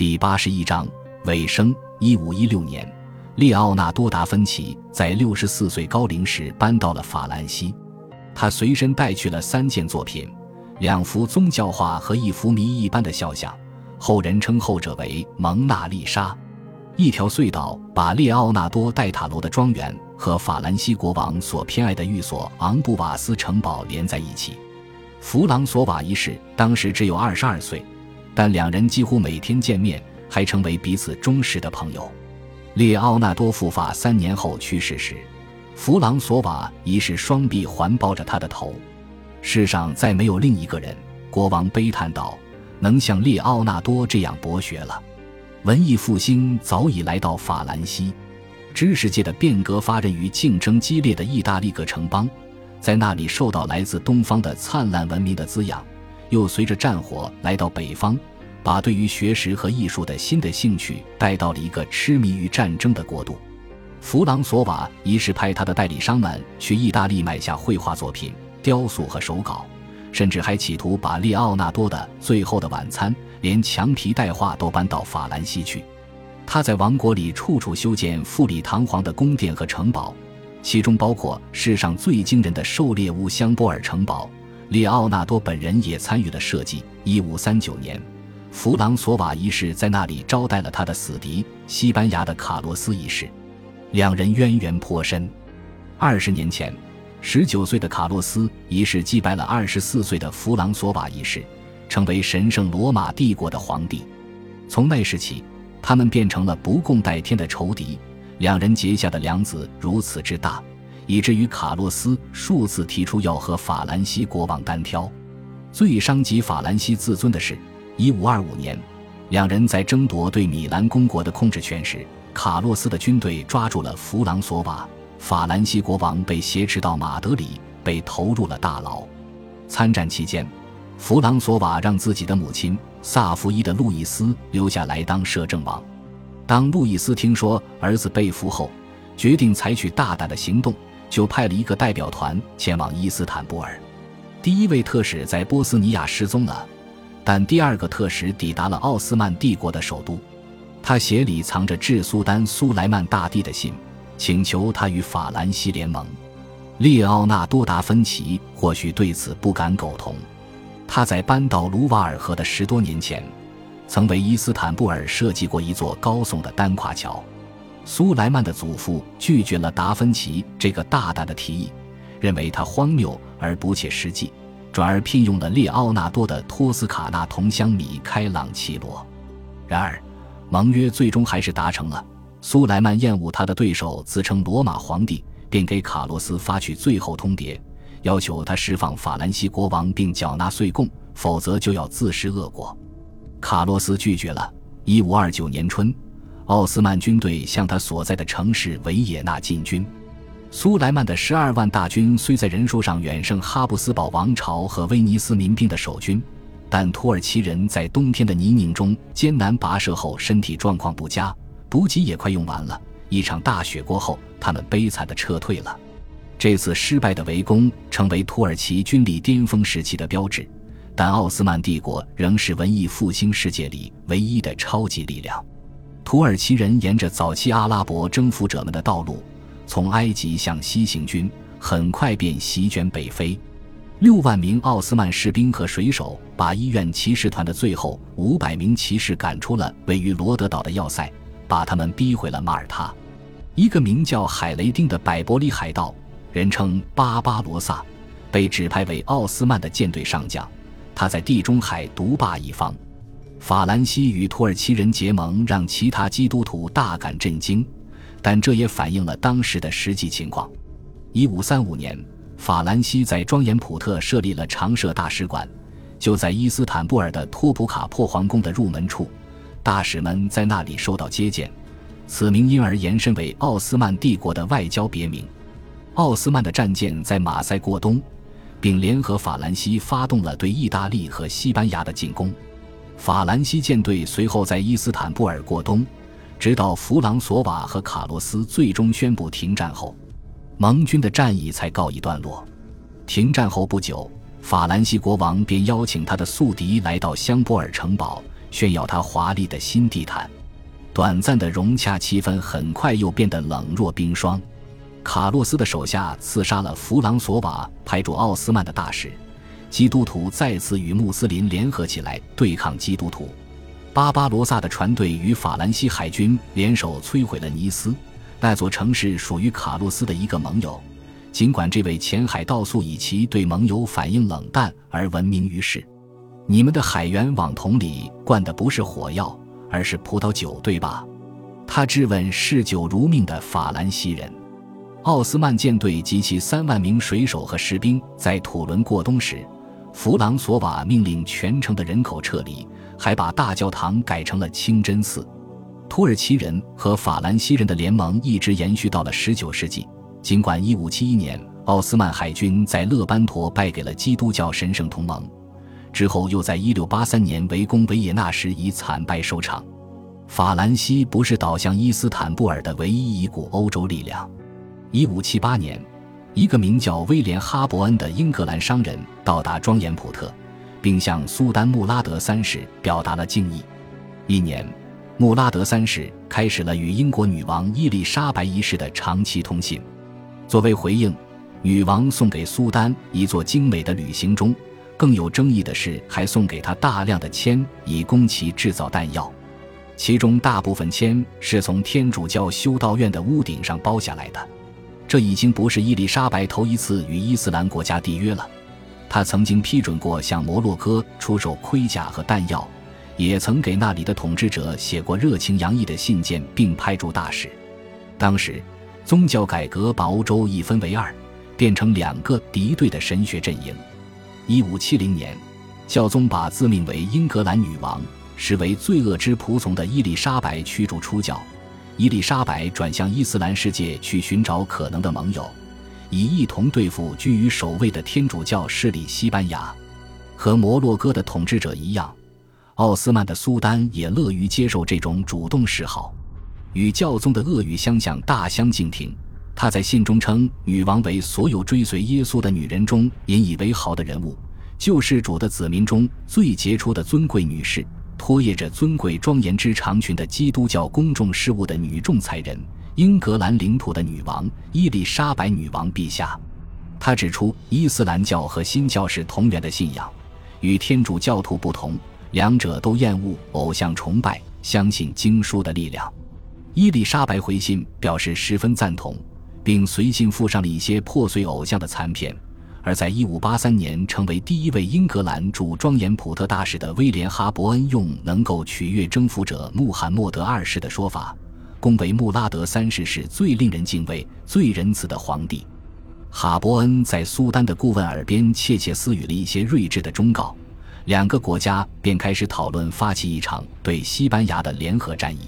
第八十一章尾声。一五一六年，列奥纳多·达芬奇在六十四岁高龄时搬到了法兰西。他随身带去了三件作品：两幅宗教画和一幅谜一般的肖像，后人称后者为《蒙娜丽莎》。一条隧道把列奥纳多·戴塔罗的庄园和法兰西国王所偏爱的寓所昂布瓦斯城堡连在一起。弗朗索瓦一世当时只有二十二岁。但两人几乎每天见面，还成为彼此忠实的朋友。列奥纳多复发三年后去世时，弗朗索瓦已是双臂环抱着他的头。世上再没有另一个人，国王悲叹道，能像列奥纳多这样博学了。文艺复兴早已来到法兰西，知识界的变革发轫于竞争激烈的意大利各城邦，在那里受到来自东方的灿烂文明的滋养。又随着战火来到北方，把对于学识和艺术的新的兴趣带到了一个痴迷于战争的国度。弗朗索瓦一是派他的代理商们去意大利买下绘画作品、雕塑和手稿，甚至还企图把列奥纳多的《最后的晚餐》连墙皮带画都搬到法兰西去。他在王国里处处修建富丽堂皇的宫殿和城堡，其中包括世上最惊人的狩猎屋香波尔城堡。列奥纳多本人也参与了设计。一五三九年，弗朗索瓦一世在那里招待了他的死敌西班牙的卡洛斯一世，两人渊源颇深。二十年前，十九岁的卡洛斯一世击败了二十四岁的弗朗索瓦一世，成为神圣罗马帝国的皇帝。从那时起，他们变成了不共戴天的仇敌。两人结下的梁子如此之大。以至于卡洛斯数次提出要和法兰西国王单挑。最伤及法兰西自尊的是，一五二五年，两人在争夺对米兰公国的控制权时，卡洛斯的军队抓住了弗朗索瓦，法兰西国王被挟持到马德里，被投入了大牢。参战期间，弗朗索瓦让自己的母亲萨伏伊的路易斯留下来当摄政王。当路易斯听说儿子被俘后，决定采取大胆的行动。就派了一个代表团前往伊斯坦布尔。第一位特使在波斯尼亚失踪了，但第二个特使抵达了奥斯曼帝国的首都。他鞋里藏着致苏丹苏莱曼大帝的信，请求他与法兰西联盟。列奥纳多·达芬奇或许对此不敢苟同。他在搬到卢瓦尔河的十多年前，曾为伊斯坦布尔设计过一座高耸的单跨桥。苏莱曼的祖父拒绝了达芬奇这个大胆的提议，认为他荒谬而不切实际，转而聘用了列奥纳多的托斯卡纳同乡米开朗奇罗。然而，盟约最终还是达成了。苏莱曼厌恶他的对手自称罗马皇帝，便给卡洛斯发去最后通牒，要求他释放法兰西国王并缴纳岁贡，否则就要自食恶果。卡洛斯拒绝了。一五二九年春。奥斯曼军队向他所在的城市维也纳进军。苏莱曼的十二万大军虽在人数上远胜哈布斯堡王朝和威尼斯民兵的守军，但土耳其人在冬天的泥泞中艰难跋涉后，身体状况不佳，补给也快用完了。一场大雪过后，他们悲惨地撤退了。这次失败的围攻成为土耳其军力巅峰时期的标志，但奥斯曼帝国仍是文艺复兴世界里唯一的超级力量。土耳其人沿着早期阿拉伯征服者们的道路，从埃及向西行军，很快便席卷北非。六万名奥斯曼士兵和水手把医院骑士团的最后五百名骑士赶出了位于罗德岛的要塞，把他们逼回了马耳他。一个名叫海雷丁的百伯里海盗，人称巴巴罗萨，被指派为奥斯曼的舰队上将。他在地中海独霸一方。法兰西与土耳其人结盟，让其他基督徒大感震惊，但这也反映了当时的实际情况。一五三五年，法兰西在庄严普特设立了常设大使馆，就在伊斯坦布尔的托普卡破皇宫的入门处，大使们在那里受到接见，此名因而延伸为奥斯曼帝国的外交别名。奥斯曼的战舰在马赛过冬，并联合法兰西发动了对意大利和西班牙的进攻。法兰西舰队随后在伊斯坦布尔过冬，直到弗朗索瓦和卡洛斯最终宣布停战后，盟军的战役才告一段落。停战后不久，法兰西国王便邀请他的宿敌来到香波尔城堡，炫耀他华丽的新地毯。短暂的融洽气氛很快又变得冷若冰霜。卡洛斯的手下刺杀了弗朗索瓦派驻奥斯曼的大使，基督徒再次与穆斯林联合起来对抗基督徒。巴巴罗萨的船队与法兰西海军联手摧毁了尼斯，那座城市属于卡洛斯的一个盟友。尽管这位前海盗素以其对盟友反应冷淡而闻名于世。你们的海员网桶里灌的不是火药，而是葡萄酒，对吧？他质问嗜酒如命的法兰西人。奥斯曼舰队及其三万名水手和士兵在土伦过冬时，弗朗索瓦命令全城的人口撤离，还把大教堂改成了清真寺。土耳其人和法兰西人的联盟一直延续到了19世纪。尽管1571年奥斯曼海军在勒班陀败给了基督教神圣同盟，之后又在1683年围攻维也纳时以惨败收场。法兰西不是倒向伊斯坦布尔的唯一一股欧洲力量。1578年，一个名叫威廉·哈伯恩的英格兰商人到达庄严普特，并向苏丹穆拉德三世表达了敬意。一年，穆拉德三世开始了与英国女王伊丽莎白一世的长期通信。作为回应，女王送给苏丹一座精美的旅行钟。更有争议的是，还送给他大量的铅，以供其制造弹药。其中大部分铅是从天主教修道院的屋顶上包下来的。这已经不是伊丽莎白头一次与伊斯兰国家缔约了。他曾经批准过向摩洛哥出售盔甲和弹药，也曾给那里的统治者写过热情洋溢的信件，并派驻大使。当时。宗教改革把欧洲一分为二，变成两个敌对的神学阵营。一五七零年，教宗把自命为英格兰女王、视为罪恶之仆从的伊丽莎白驱逐出教。伊丽莎白转向伊斯兰世界去寻找可能的盟友，以一同对付居于首位的天主教势力西班牙。和摩洛哥的统治者一样，奥斯曼的苏丹也乐于接受这种主动示好。与教宗的恶语相向大相径庭。他在信中称女王为所有追随耶稣的女人中引以为豪的人物，救世主的子民中最杰出的尊贵女士，拖曳着尊贵庄严之长裙的基督教公众事务的女仲裁人，英格兰领土的女王伊丽莎白女王陛下。他指出，伊斯兰教和新教是同源的信仰，与天主教徒不同，两者都厌恶偶像崇拜，相信经书的力量。伊丽莎白回信表示十分赞同，并随信附上了一些破碎偶像的残片。而在1583年成为第一位英格兰驻庄严普特大使的威廉·哈伯恩，用能够取悦征服者穆罕默德二世的说法，恭维穆拉德三世是最令人敬畏、最仁慈的皇帝。哈伯恩在苏丹的顾问耳边窃窃私语了一些睿智的忠告，两个国家便开始讨论发起一场对西班牙的联合战役。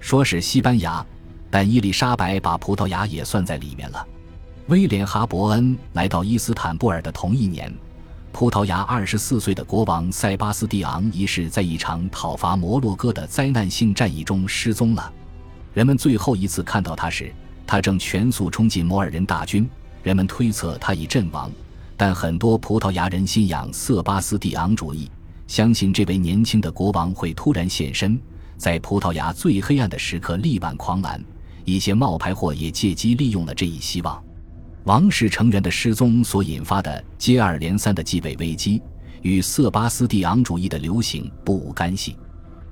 说是西班牙，但伊丽莎白把葡萄牙也算在里面了。威廉·哈伯恩来到伊斯坦布尔的同一年，葡萄牙二十四岁的国王塞巴斯蒂昂一世在一场讨伐摩洛哥的灾难性战役中失踪了。人们最后一次看到他时，他正全速冲进摩尔人大军。人们推测他已阵亡，但很多葡萄牙人信仰瑟巴斯蒂昂主义，相信这位年轻的国王会突然现身。在葡萄牙最黑暗的时刻力挽狂澜，一些冒牌货也借机利用了这一希望。王室成员的失踪所引发的接二连三的继位危机，与瑟巴斯蒂昂主义的流行不无干系。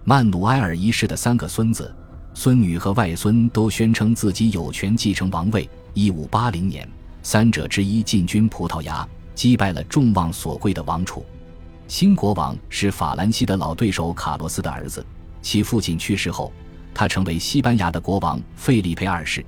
曼努埃尔一世的三个孙子、孙女和外孙都宣称自己有权继承王位。一五八零年，三者之一进军葡萄牙，击败了众望所归的王储。新国王是法兰西的老对手卡洛斯的儿子。其父亲去世后，他成为西班牙的国王费利佩二世，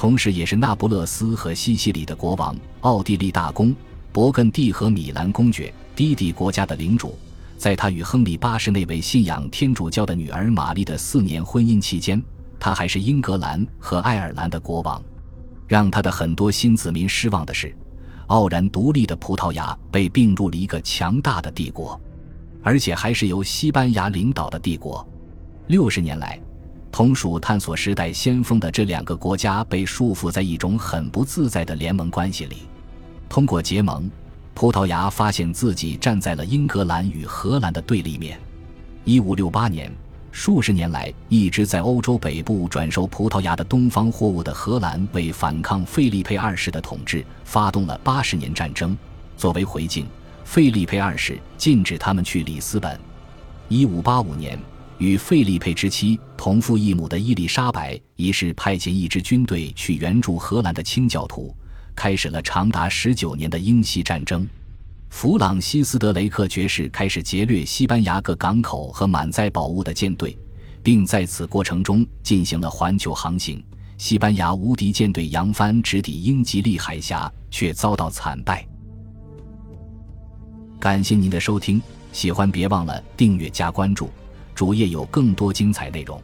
同时也是那不勒斯和西西里的国王、奥地利大公、勃艮第和米兰公爵、低地国家的领主。在他与亨利八世那位信仰天主教的女儿玛丽的四年婚姻期间，他还是英格兰和爱尔兰的国王。让他的很多新子民失望的是，傲然独立的葡萄牙被并入了一个强大的帝国，而且还是由西班牙领导的帝国。六十年来，同属探索时代先锋的这两个国家被束缚在一种很不自在的联盟关系里。通过结盟，葡萄牙发现自己站在了英格兰与荷兰的对立面。一五六八年，数十年来一直在欧洲北部转售葡萄牙的东方货物的荷兰，为反抗费利佩二世的统治，发动了八十年战争。作为回敬，费利佩二世禁止他们去里斯本。一五八五年，与费利佩之妻同父异母的伊丽莎白一世派遣一支军队去援助荷兰的清教徒，开始了长达十九年的英西战争。弗朗西斯·德雷克爵士开始劫掠西班牙各港口和满载宝物的舰队，并在此过程中进行了环球航行。西班牙无敌舰队扬帆直抵英吉利海峡，却遭到惨败。感谢您的收听，喜欢别忘了订阅加关注，主页有更多精彩内容。